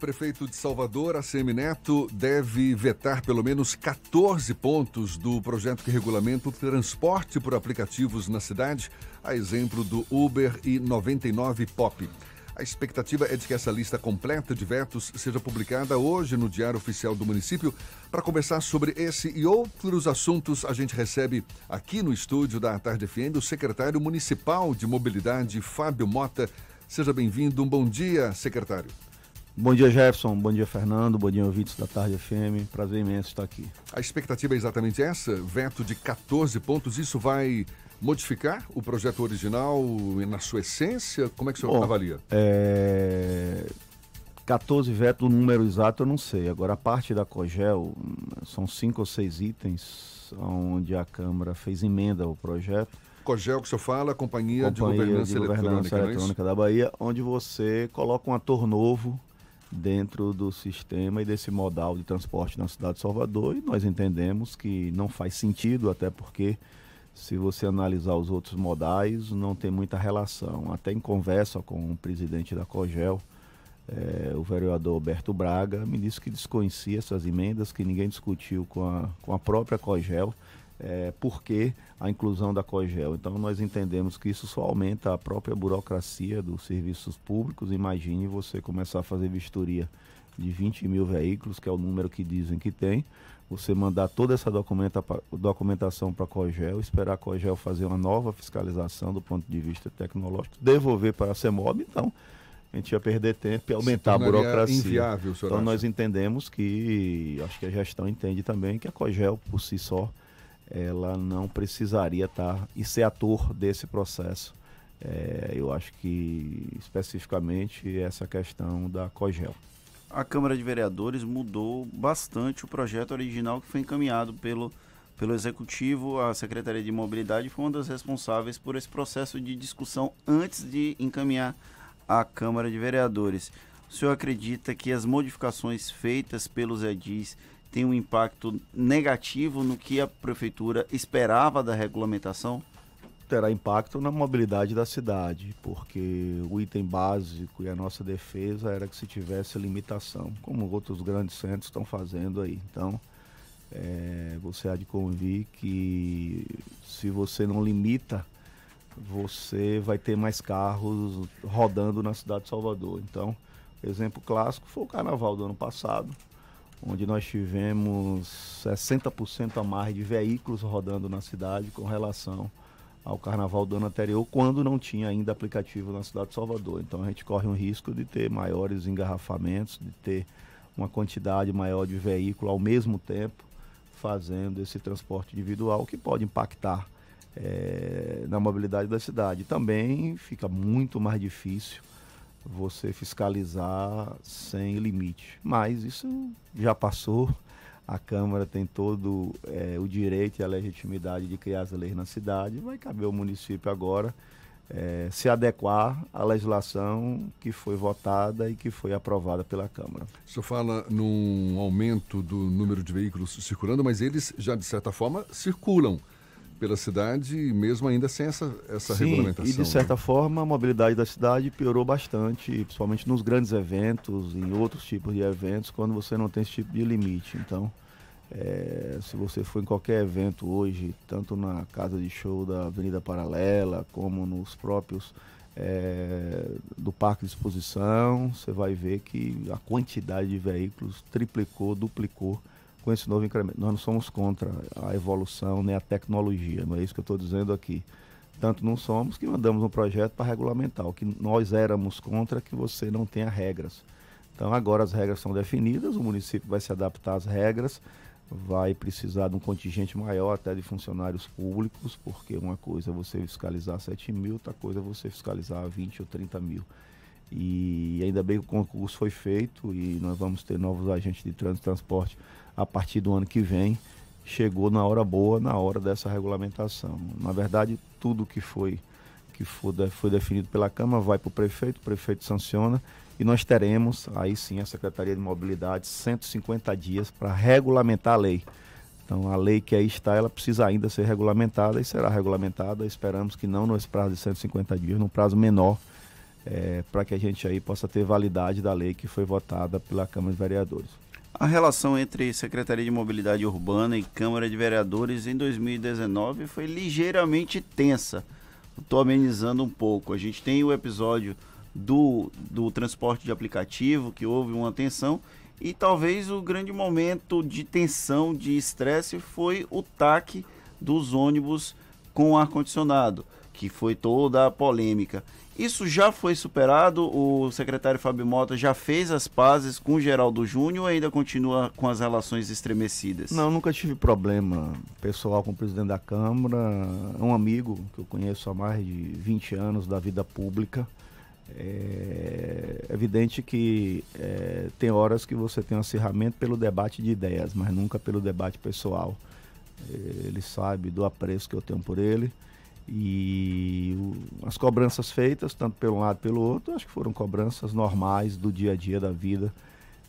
prefeito de Salvador, ACM Neto, deve vetar pelo menos 14 pontos do projeto que regulamenta o transporte por aplicativos na cidade, a exemplo do Uber e 99 Pop. A expectativa é de que essa lista completa de vetos seja publicada hoje no Diário Oficial do Município. Para conversar sobre esse e outros assuntos, a gente recebe aqui no estúdio da Tarde FM o secretário municipal de Mobilidade, Fábio Mota. Seja bem-vindo. Um bom dia, secretário. Bom dia, Jefferson. Bom dia, Fernando. Bom dia, ouvintes da Tarde FM. Prazer imenso estar aqui. A expectativa é exatamente essa? Veto de 14 pontos. Isso vai modificar o projeto original na sua essência? Como é que o senhor Bom, avalia? É... 14 vetos, o número exato eu não sei. Agora, a parte da COGEL, são cinco ou seis itens onde a Câmara fez emenda ao projeto. COGEL que o senhor fala, Companhia, Companhia de Governança, de Governança Eletrônica, é Eletrônica da Bahia, onde você coloca um ator novo dentro do sistema e desse modal de transporte na cidade de Salvador e nós entendemos que não faz sentido, até porque se você analisar os outros modais, não tem muita relação. Até em conversa com o presidente da COGEL, é, o vereador Alberto Braga, me disse que desconhecia essas emendas, que ninguém discutiu com a, com a própria COGEL é, por que a inclusão da COGEL. Então, nós entendemos que isso só aumenta a própria burocracia dos serviços públicos. Imagine você começar a fazer vistoria de 20 mil veículos, que é o número que dizem que tem, você mandar toda essa documenta, documentação para a COGEL, esperar a COGEL fazer uma nova fiscalização do ponto de vista tecnológico, devolver para a CEMOB, então a gente ia perder tempo e aumentar a burocracia. Inviável, então acha? nós entendemos que, acho que a gestão entende também que a COGEL por si só ela não precisaria estar e ser ator desse processo. É, eu acho que especificamente essa questão da COGEL. A Câmara de Vereadores mudou bastante o projeto original que foi encaminhado pelo, pelo Executivo. A Secretaria de Mobilidade foi uma das responsáveis por esse processo de discussão antes de encaminhar à Câmara de Vereadores. O senhor acredita que as modificações feitas pelos edis tem um impacto negativo no que a prefeitura esperava da regulamentação? Terá impacto na mobilidade da cidade, porque o item básico e a nossa defesa era que se tivesse limitação, como outros grandes centros estão fazendo aí. Então, é, você há de convir que se você não limita, você vai ter mais carros rodando na cidade de Salvador. Então, exemplo clássico foi o carnaval do ano passado onde nós tivemos 60% a mais de veículos rodando na cidade com relação ao carnaval do ano anterior, quando não tinha ainda aplicativo na cidade de Salvador. Então a gente corre um risco de ter maiores engarrafamentos, de ter uma quantidade maior de veículo ao mesmo tempo fazendo esse transporte individual que pode impactar é, na mobilidade da cidade. Também fica muito mais difícil você fiscalizar sem limite. Mas isso já passou. A Câmara tem todo é, o direito e a legitimidade de criar as leis na cidade. Vai caber ao município agora é, se adequar à legislação que foi votada e que foi aprovada pela Câmara. O senhor fala num aumento do número de veículos circulando, mas eles já, de certa forma, circulam pela cidade, mesmo ainda sem essa, essa Sim, regulamentação. E de certa né? forma a mobilidade da cidade piorou bastante, principalmente nos grandes eventos, em outros tipos de eventos, quando você não tem esse tipo de limite. Então, é, se você for em qualquer evento hoje, tanto na casa de show da Avenida Paralela, como nos próprios é, do Parque de Exposição, você vai ver que a quantidade de veículos triplicou, duplicou com esse novo incremento. Nós não somos contra a evolução nem a tecnologia, não é isso que eu estou dizendo aqui. Tanto não somos que mandamos um projeto para regulamentar. O que nós éramos contra é que você não tenha regras. Então agora as regras são definidas, o município vai se adaptar às regras, vai precisar de um contingente maior até de funcionários públicos, porque uma coisa é você fiscalizar 7 mil, outra coisa é você fiscalizar 20 ou 30 mil. E ainda bem que o concurso foi feito e nós vamos ter novos agentes de trânsito e transporte a partir do ano que vem. Chegou na hora boa, na hora dessa regulamentação. Na verdade, tudo que foi que foi, foi definido pela Câmara vai para o prefeito, o prefeito sanciona e nós teremos, aí sim, a Secretaria de Mobilidade, 150 dias para regulamentar a lei. Então, a lei que aí está, ela precisa ainda ser regulamentada e será regulamentada. Esperamos que não nesse prazo de 150 dias, num prazo menor é, para que a gente aí possa ter validade da lei que foi votada pela Câmara de Vereadores. A relação entre Secretaria de Mobilidade Urbana e Câmara de Vereadores em 2019 foi ligeiramente tensa. Estou amenizando um pouco. A gente tem o episódio do, do transporte de aplicativo, que houve uma tensão, e talvez o grande momento de tensão, de estresse, foi o TAC dos ônibus com ar-condicionado, que foi toda a polêmica. Isso já foi superado? O secretário Fábio Mota já fez as pazes com o Geraldo Júnior ou ainda continua com as relações estremecidas? Não, nunca tive problema pessoal com o presidente da Câmara. Um amigo que eu conheço há mais de 20 anos da vida pública. É evidente que é, tem horas que você tem um acirramento pelo debate de ideias, mas nunca pelo debate pessoal. Ele sabe do apreço que eu tenho por ele. E o, as cobranças feitas, tanto pelo lado pelo outro, acho que foram cobranças normais do dia a dia da vida.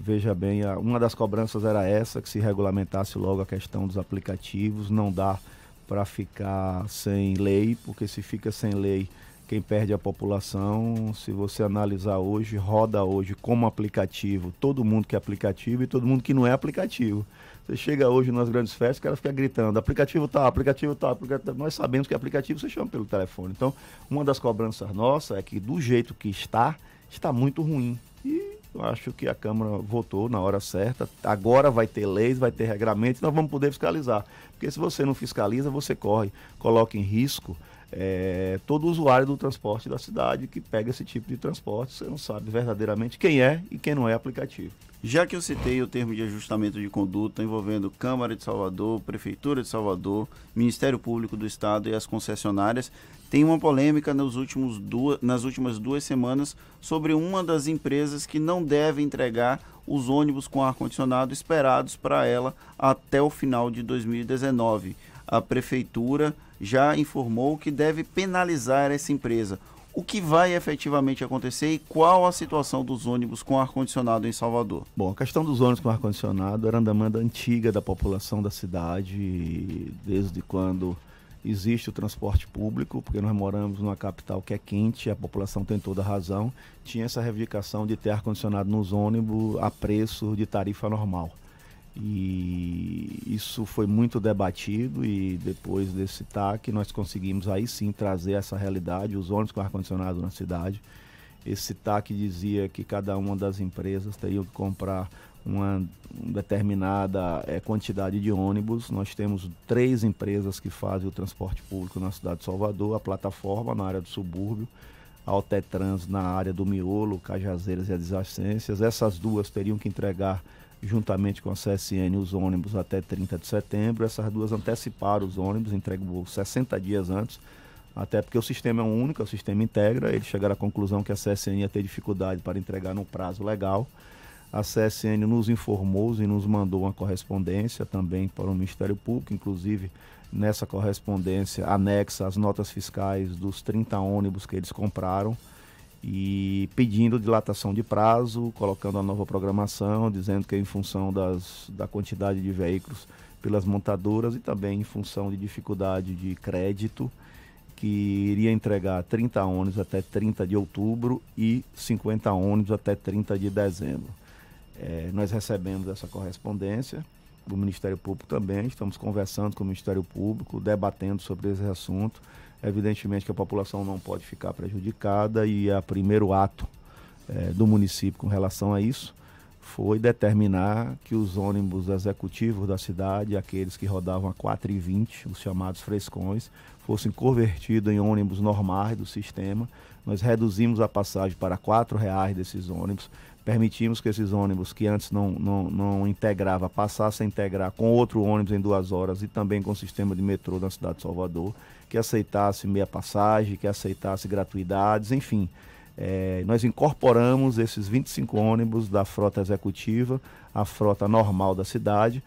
Veja bem, a, uma das cobranças era essa, que se regulamentasse logo a questão dos aplicativos. Não dá para ficar sem lei, porque se fica sem lei, quem perde a população, se você analisar hoje, roda hoje como aplicativo, todo mundo que é aplicativo e todo mundo que não é aplicativo. Você chega hoje nas grandes festas, o cara fica gritando, aplicativo tá, aplicativo tá, aplicativo... nós sabemos que aplicativo você chama pelo telefone. Então, uma das cobranças nossas é que do jeito que está, está muito ruim. E eu acho que a Câmara votou na hora certa. Agora vai ter leis, vai ter regulamentos, nós vamos poder fiscalizar. Porque se você não fiscaliza, você corre, coloca em risco é, todo usuário do transporte da cidade que pega esse tipo de transporte, você não sabe verdadeiramente quem é e quem não é aplicativo. Já que eu citei o termo de ajustamento de conduta envolvendo Câmara de Salvador, Prefeitura de Salvador, Ministério Público do Estado e as concessionárias, tem uma polêmica últimos duas, nas últimas duas semanas sobre uma das empresas que não deve entregar os ônibus com ar-condicionado esperados para ela até o final de 2019. A Prefeitura já informou que deve penalizar essa empresa. O que vai efetivamente acontecer e qual a situação dos ônibus com ar-condicionado em Salvador? Bom, a questão dos ônibus com ar-condicionado era uma demanda antiga da população da cidade, desde quando existe o transporte público, porque nós moramos numa capital que é quente, a população tem toda a razão. Tinha essa reivindicação de ter ar-condicionado nos ônibus a preço de tarifa normal. E isso foi muito debatido e depois desse TAC nós conseguimos aí sim trazer essa realidade, os ônibus com ar-condicionado na cidade. Esse TAC dizia que cada uma das empresas teria que comprar uma determinada é, quantidade de ônibus. Nós temos três empresas que fazem o transporte público na cidade de Salvador, a plataforma na área do subúrbio, a Altetrans na área do miolo, Cajazeiras e Adjacências. Essas duas teriam que entregar juntamente com a CSN, os ônibus até 30 de setembro. Essas duas anteciparam os ônibus, entregou 60 dias antes, até porque o sistema é um único, o sistema integra. Eles chegaram à conclusão que a CSN ia ter dificuldade para entregar no prazo legal. A CSN nos informou e nos mandou uma correspondência também para o Ministério Público, inclusive nessa correspondência anexa as notas fiscais dos 30 ônibus que eles compraram e pedindo dilatação de prazo, colocando a nova programação, dizendo que é em função das, da quantidade de veículos pelas montadoras e também em função de dificuldade de crédito, que iria entregar 30 ônibus até 30 de outubro e 50 ônibus até 30 de dezembro. É, nós recebemos essa correspondência do Ministério Público também, estamos conversando com o Ministério Público, debatendo sobre esse assunto Evidentemente que a população não pode ficar prejudicada e o primeiro ato é, do município com relação a isso foi determinar que os ônibus executivos da cidade, aqueles que rodavam a 4,20, os chamados frescões, fossem convertidos em ônibus normais do sistema. Nós reduzimos a passagem para R$ reais desses ônibus, permitimos que esses ônibus que antes não, não, não integrava passassem a integrar com outro ônibus em duas horas e também com o sistema de metrô na cidade de Salvador que aceitasse meia passagem, que aceitasse gratuidades, enfim. É, nós incorporamos esses 25 ônibus da frota executiva à frota normal da cidade.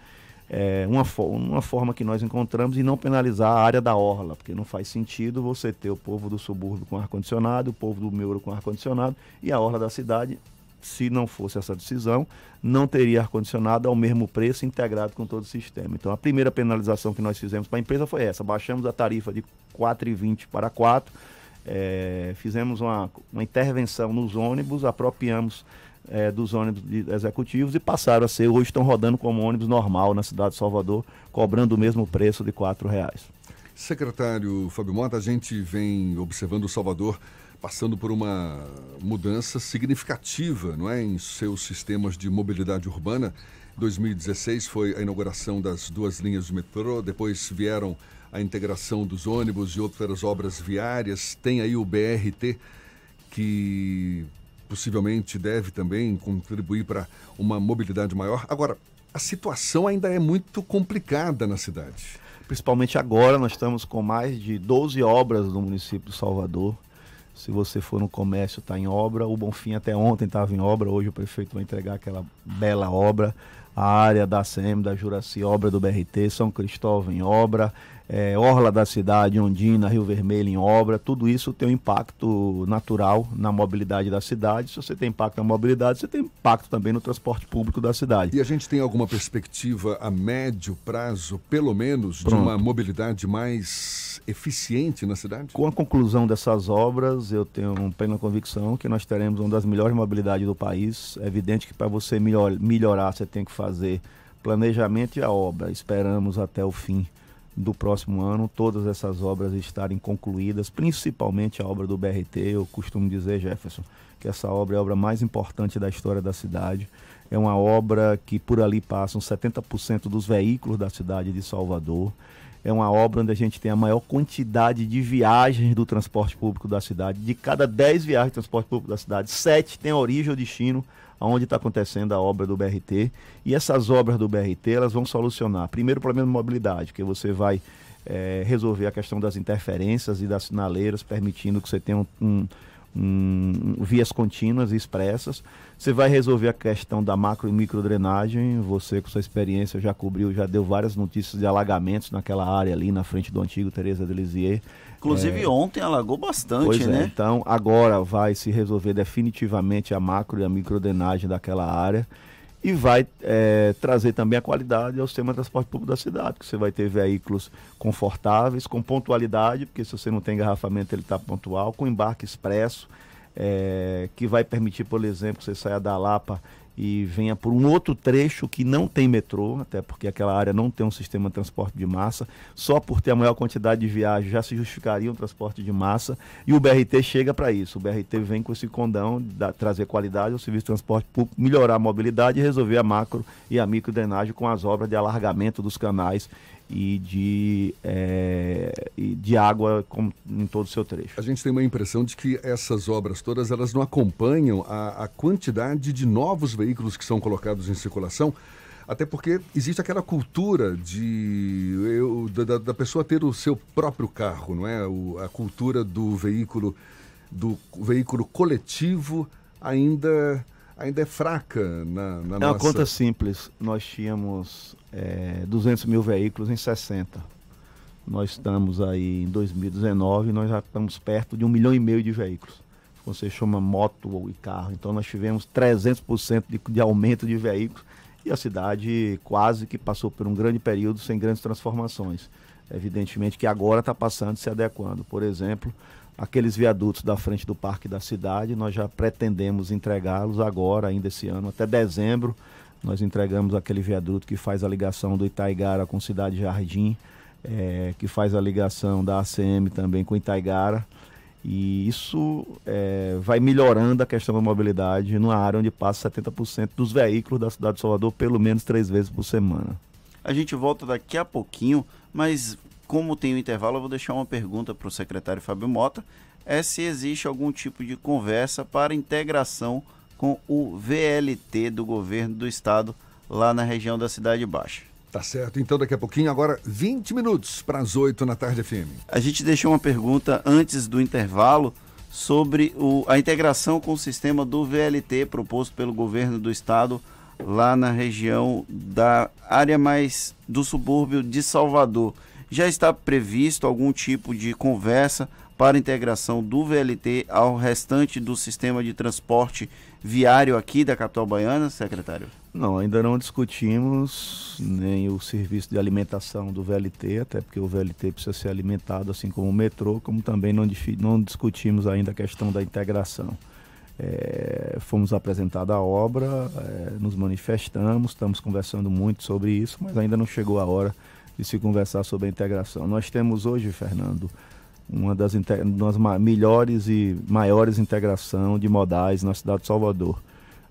É, uma, uma forma que nós encontramos e não penalizar a área da orla, porque não faz sentido você ter o povo do subúrbio com ar-condicionado, o povo do Meuro com ar-condicionado e a orla da cidade se não fosse essa decisão, não teria ar-condicionado ao mesmo preço integrado com todo o sistema. Então, a primeira penalização que nós fizemos para a empresa foi essa: baixamos a tarifa de 4,20 para 4 é, fizemos uma, uma intervenção nos ônibus, apropriamos é, dos ônibus executivos e passaram a ser, hoje estão rodando como ônibus normal na cidade de Salvador, cobrando o mesmo preço de R$ reais. Secretário Fábio Mota, a gente vem observando o Salvador passando por uma mudança significativa não é, em seus sistemas de mobilidade urbana. 2016 foi a inauguração das duas linhas de metrô, depois vieram a integração dos ônibus e outras obras viárias. Tem aí o BRT, que possivelmente deve também contribuir para uma mobilidade maior. Agora, a situação ainda é muito complicada na cidade. Principalmente agora, nós estamos com mais de 12 obras no município de Salvador. Se você for no comércio, está em obra. O Bonfim até ontem estava em obra. Hoje o prefeito vai entregar aquela bela obra. A área da ACM, da Juraci, obra do BRT. São Cristóvão em obra é, Orla da cidade, Ondina, Rio Vermelho em obra, tudo isso tem um impacto natural na mobilidade da cidade. Se você tem impacto na mobilidade, você tem impacto também no transporte público da cidade. E a gente tem alguma perspectiva a médio prazo, pelo menos, Pronto. de uma mobilidade mais eficiente na cidade? Com a conclusão dessas obras, eu tenho plena convicção que nós teremos uma das melhores mobilidades do país. É evidente que para você melhor, melhorar, você tem que fazer planejamento e a obra. Esperamos até o fim do próximo ano todas essas obras estarem concluídas, principalmente a obra do BRT. Eu costumo dizer, Jefferson, que essa obra é a obra mais importante da história da cidade. É uma obra que por ali passam 70% dos veículos da cidade de Salvador. É uma obra onde a gente tem a maior quantidade de viagens do transporte público da cidade. De cada 10 viagens de transporte público da cidade, 7 têm origem ou destino onde está acontecendo a obra do BRT. E essas obras do BRT elas vão solucionar, primeiro, o problema de mobilidade, que você vai é, resolver a questão das interferências e das sinaleiras, permitindo que você tenha um, um um, vias contínuas e expressas. Você vai resolver a questão da macro e micro drenagem. Você, com sua experiência, já cobriu, já deu várias notícias de alagamentos naquela área ali na frente do antigo Teresa de Lisieux. Inclusive é, ontem alagou bastante, pois é, né? É, então agora vai se resolver definitivamente a macro e a micro drenagem daquela área e vai é, trazer também a qualidade ao sistema de transporte público da cidade, que você vai ter veículos confortáveis, com pontualidade, porque se você não tem engarrafamento ele está pontual, com embarque expresso, é, que vai permitir, por exemplo, que você saia da Lapa e venha por um outro trecho que não tem metrô, até porque aquela área não tem um sistema de transporte de massa, só por ter a maior quantidade de viagens já se justificaria um transporte de massa, e o BRT chega para isso. O BRT vem com esse condão, da, trazer qualidade ao serviço de transporte público, melhorar a mobilidade e resolver a macro e a micro drenagem com as obras de alargamento dos canais e de, é, de água com, em todo o seu trecho. A gente tem uma impressão de que essas obras todas elas não acompanham a, a quantidade de novos veículos que são colocados em circulação, até porque existe aquela cultura de eu, da, da, pessoa ter o seu próprio carro, não é? O, a cultura do veículo do veículo coletivo ainda ainda é fraca na, na é nossa... uma conta simples. Nós tínhamos é, 200 mil veículos em 60. Nós estamos aí em 2019, nós já estamos perto de um milhão e meio de veículos. Você chama moto e carro. Então nós tivemos 300% de, de aumento de veículos e a cidade quase que passou por um grande período sem grandes transformações. Evidentemente que agora está passando se adequando. Por exemplo, aqueles viadutos da frente do parque da cidade, nós já pretendemos entregá-los agora, ainda esse ano, até dezembro. Nós entregamos aquele viaduto que faz a ligação do Itaigara com Cidade Jardim, é, que faz a ligação da ACM também com Itaigara. E isso é, vai melhorando a questão da mobilidade numa área onde passa 70% dos veículos da cidade de Salvador pelo menos três vezes por semana. A gente volta daqui a pouquinho, mas como tem o um intervalo, eu vou deixar uma pergunta para o secretário Fábio Mota, é se existe algum tipo de conversa para integração com o VLT do governo do estado lá na região da Cidade Baixa. Tá certo. Então, daqui a pouquinho, agora 20 minutos para as 8 na tarde FM. A gente deixou uma pergunta antes do intervalo sobre o, a integração com o sistema do VLT proposto pelo governo do estado lá na região da área mais do subúrbio de Salvador. Já está previsto algum tipo de conversa para integração do VLT ao restante do sistema de transporte viário aqui da capital baiana, secretário? Não, ainda não discutimos nem o serviço de alimentação do VLT, até porque o VLT precisa ser alimentado assim como o metrô, como também não, não discutimos ainda a questão da integração. É, fomos apresentada a obra, é, nos manifestamos, estamos conversando muito sobre isso, mas ainda não chegou a hora de se conversar sobre a integração. Nós temos hoje, Fernando, uma das, das melhores e maiores integração de modais na cidade de Salvador.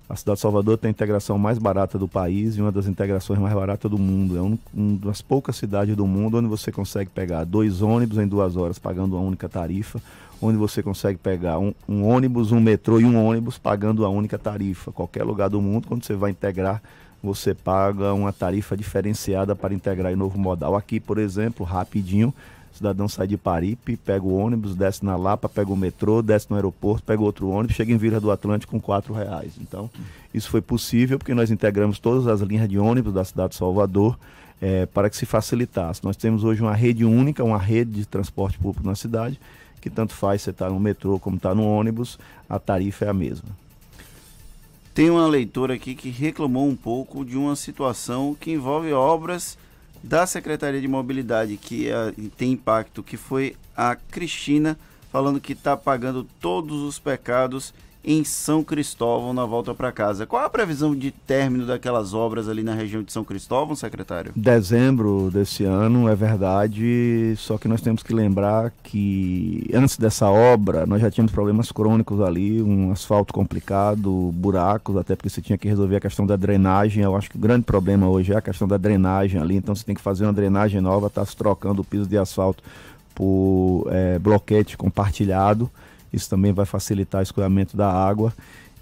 A cidade de Salvador tem a integração mais barata do país e uma das integrações mais baratas do mundo. É um, uma das poucas cidades do mundo onde você consegue pegar dois ônibus em duas horas pagando uma única tarifa, onde você consegue pegar um, um ônibus, um metrô e um ônibus pagando a única tarifa. Qualquer lugar do mundo, quando você vai integrar, você paga uma tarifa diferenciada para integrar em novo modal. Aqui, por exemplo, rapidinho, o cidadão sai de Paripe, pega o ônibus, desce na Lapa, pega o metrô, desce no aeroporto, pega outro ônibus, chega em Vila do Atlântico com quatro reais. Então, isso foi possível porque nós integramos todas as linhas de ônibus da cidade de Salvador é, para que se facilitasse. Nós temos hoje uma rede única, uma rede de transporte público na cidade, que tanto faz você estar tá no metrô como estar tá no ônibus, a tarifa é a mesma. Tem uma leitora aqui que reclamou um pouco de uma situação que envolve obras da Secretaria de Mobilidade que uh, tem impacto, que foi a Cristina falando que está pagando todos os pecados em São Cristóvão na volta para casa. Qual a previsão de término daquelas obras ali na região de São Cristóvão, secretário? Dezembro desse ano, é verdade, só que nós temos que lembrar que antes dessa obra nós já tínhamos problemas crônicos ali, um asfalto complicado, buracos, até porque você tinha que resolver a questão da drenagem. Eu acho que o grande problema hoje é a questão da drenagem ali, então você tem que fazer uma drenagem nova, está se trocando o piso de asfalto por é, bloquete compartilhado. Isso também vai facilitar o escoamento da água.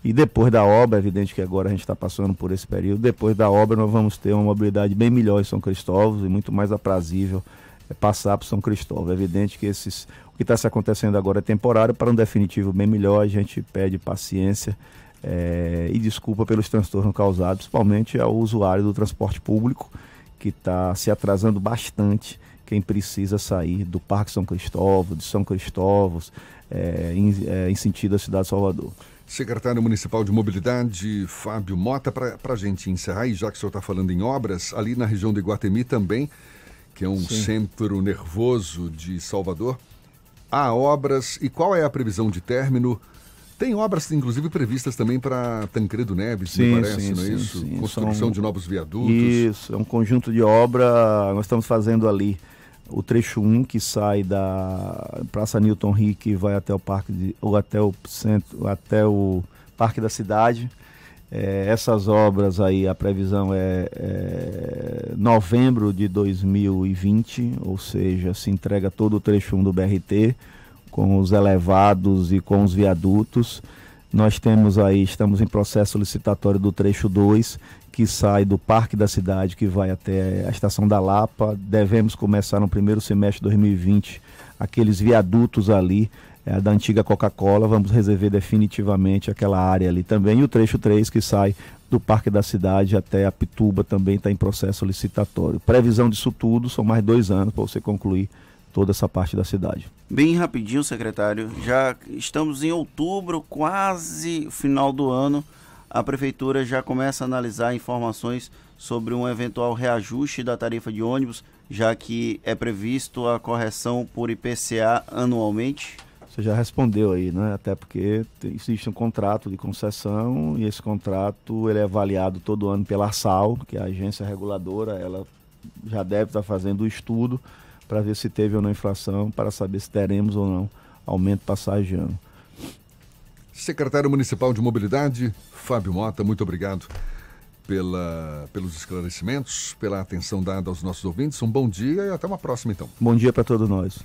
E depois da obra, evidente que agora a gente está passando por esse período, depois da obra nós vamos ter uma mobilidade bem melhor em São Cristóvão e muito mais aprazível é, passar para São Cristóvão. É evidente que esses, o que está se acontecendo agora é temporário, para um definitivo bem melhor a gente pede paciência é, e desculpa pelos transtornos causados, principalmente ao usuário do transporte público, que está se atrasando bastante quem precisa sair do Parque São Cristóvão, de São Cristóvão, é, em, é, em, sentido à cidade de Salvador. Secretário Municipal de Mobilidade, Fábio Mota, para a gente encerrar, e já que o senhor está falando em obras, ali na região de Iguatemi também, que é um Sim. centro nervoso de Salvador, há obras e qual é a previsão de término? Tem obras, inclusive, previstas também para Tancredo Neves, sim, me parece, sim, não é sim, isso? Sim. Construção São... de novos viadutos. Isso, é um conjunto de obra, nós estamos fazendo ali o trecho 1 que sai da Praça Newton Rick e vai até o parque de, ou até o centro, até o Parque da Cidade. É, essas obras aí, a previsão é, é, novembro de 2020, ou seja, se entrega todo o trecho 1 do BRT, com os elevados e com os viadutos. Nós temos aí, estamos em processo licitatório do trecho 2, que sai do Parque da Cidade, que vai até a Estação da Lapa. Devemos começar no primeiro semestre de 2020 aqueles viadutos ali é, da antiga Coca-Cola. Vamos resolver definitivamente aquela área ali também. E o trecho 3 que sai do Parque da Cidade até a Pituba também está em processo licitatório. Previsão disso tudo, são mais dois anos para você concluir toda essa parte da cidade. Bem rapidinho, secretário. Já estamos em outubro, quase final do ano. A prefeitura já começa a analisar informações sobre um eventual reajuste da tarifa de ônibus, já que é previsto a correção por IPCA anualmente. Você já respondeu aí, né? Até porque existe um contrato de concessão e esse contrato ele é avaliado todo ano pela SAL, que é a agência reguladora, ela já deve estar fazendo o estudo para ver se teve ou não inflação, para saber se teremos ou não aumento passagiano. Secretário Municipal de Mobilidade, Fábio Mota, muito obrigado pela, pelos esclarecimentos, pela atenção dada aos nossos ouvintes. Um bom dia e até uma próxima, então. Bom dia para todos nós.